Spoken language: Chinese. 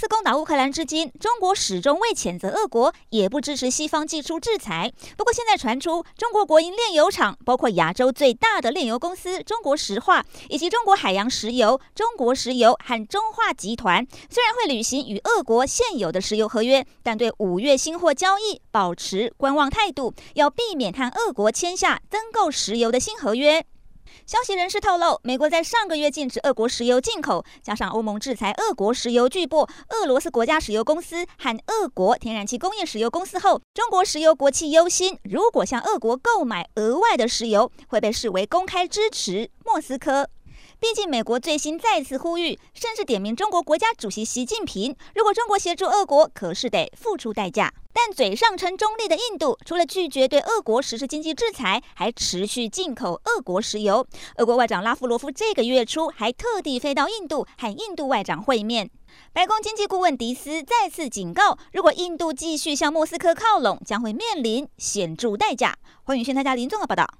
自攻打乌克兰至今，中国始终未谴责俄国，也不支持西方祭出制裁。不过，现在传出中国国营炼油厂，包括亚洲最大的炼油公司中国石化，以及中国海洋石油、中国石油和中化集团，虽然会履行与俄国现有的石油合约，但对五月新货交易保持观望态度，要避免和俄国签下增购石油的新合约。消息人士透露，美国在上个月禁止俄国石油进口，加上欧盟制裁俄国石油巨擘俄罗斯国家石油公司和俄国天然气工业石油公司后，中国石油国企忧心，如果向俄国购买额外的石油，会被视为公开支持莫斯科。毕竟，美国最新再次呼吁，甚至点名中国国家主席习近平，如果中国协助俄国，可是得付出代价。但嘴上称中立的印度，除了拒绝对俄国实施经济制裁，还持续进口俄国石油。俄国外长拉夫罗夫这个月初还特地飞到印度和印度外长会面。白宫经济顾问迪斯再次警告，如果印度继续向莫斯科靠拢，将会面临显著代价。欢迎宣台家林综合报道。